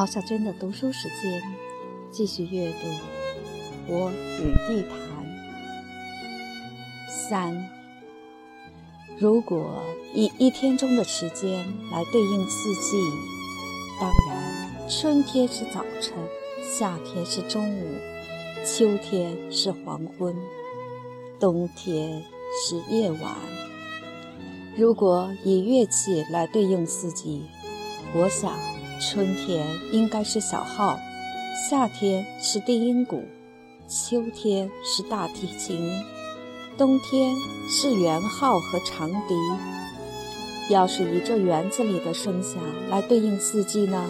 毛小娟的读书时间，继续阅读《我与地坛》三。如果以一天中的时间来对应四季，当然，春天是早晨，夏天是中午，秋天是黄昏，冬天是夜晚。如果以乐器来对应四季，我想。春天应该是小号，夏天是低音鼓，秋天是大提琴，冬天是圆号和长笛。要是以这园子里的声响来对应四季呢？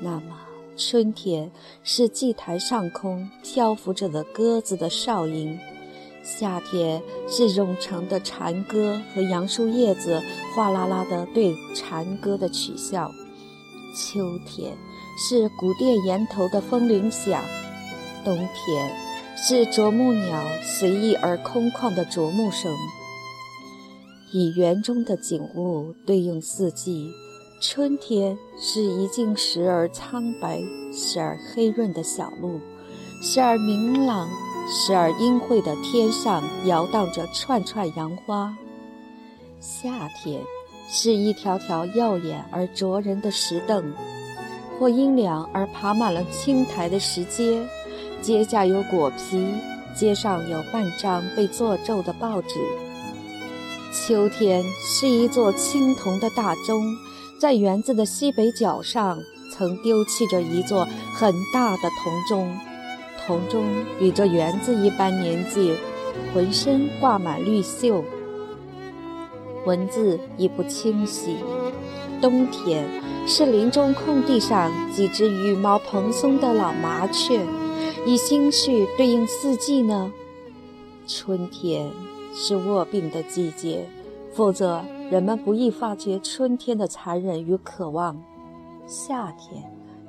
那么春天是祭台上空漂浮着的鸽子的哨音，夏天是冗长的蝉歌和杨树叶子哗啦啦的对蝉歌的取笑。秋天是古殿檐头的风铃响，冬天是啄木鸟随意而空旷的啄木声。以园中的景物对应四季，春天是一径时而苍白、时而黑润的小路，时而明朗、时而阴晦的天上摇荡着串串杨花。夏天。是一条条耀眼而灼人的石凳，或阴凉而爬满了青苔的石阶，阶下有果皮，阶上有半张被做皱的报纸。秋天是一座青铜的大钟，在园子的西北角上曾丢弃着一座很大的铜钟，铜钟与这园子一般年纪，浑身挂满绿锈。文字已不清晰。冬天是林中空地上几只羽毛蓬松的老麻雀，以心绪对应四季呢？春天是卧病的季节，否则人们不易发觉春天的残忍与渴望。夏天，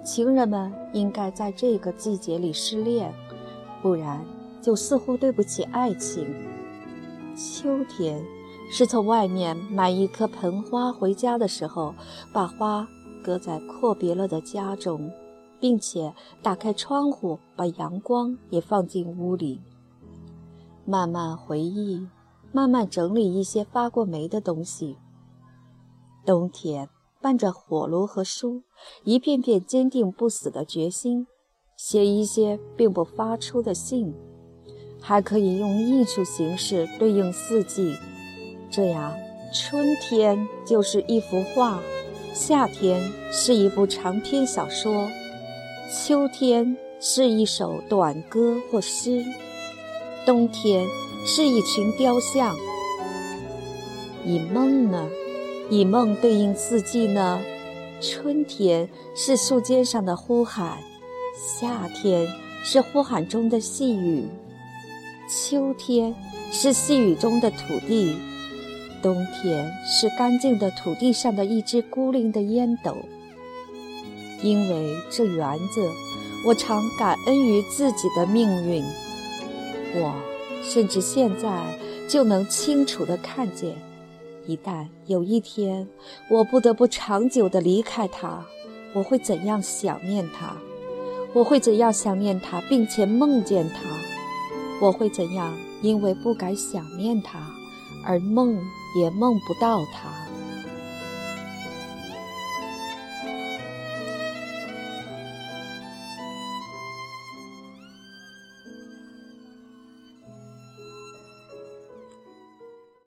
情人们应该在这个季节里失恋，不然就似乎对不起爱情。秋天。是从外面买一颗盆花回家的时候，把花搁在阔别了的家中，并且打开窗户，把阳光也放进屋里。慢慢回忆，慢慢整理一些发过霉的东西。冬天伴着火炉和书，一片片坚定不死的决心，写一些并不发出的信，还可以用艺术形式对应四季。这样，春天就是一幅画，夏天是一部长篇小说，秋天是一首短歌或诗，冬天是一群雕像。以梦呢？以梦对应四季呢？春天是树尖上的呼喊，夏天是呼喊中的细雨，秋天是细雨中的土地。冬天是干净的土地上的一只孤零的烟斗。因为这园子，我常感恩于自己的命运。我甚至现在就能清楚地看见，一旦有一天我不得不长久地离开它，我会怎样想念它？我会怎样想念它，并且梦见它？我会怎样因为不敢想念它而梦？也梦不到他。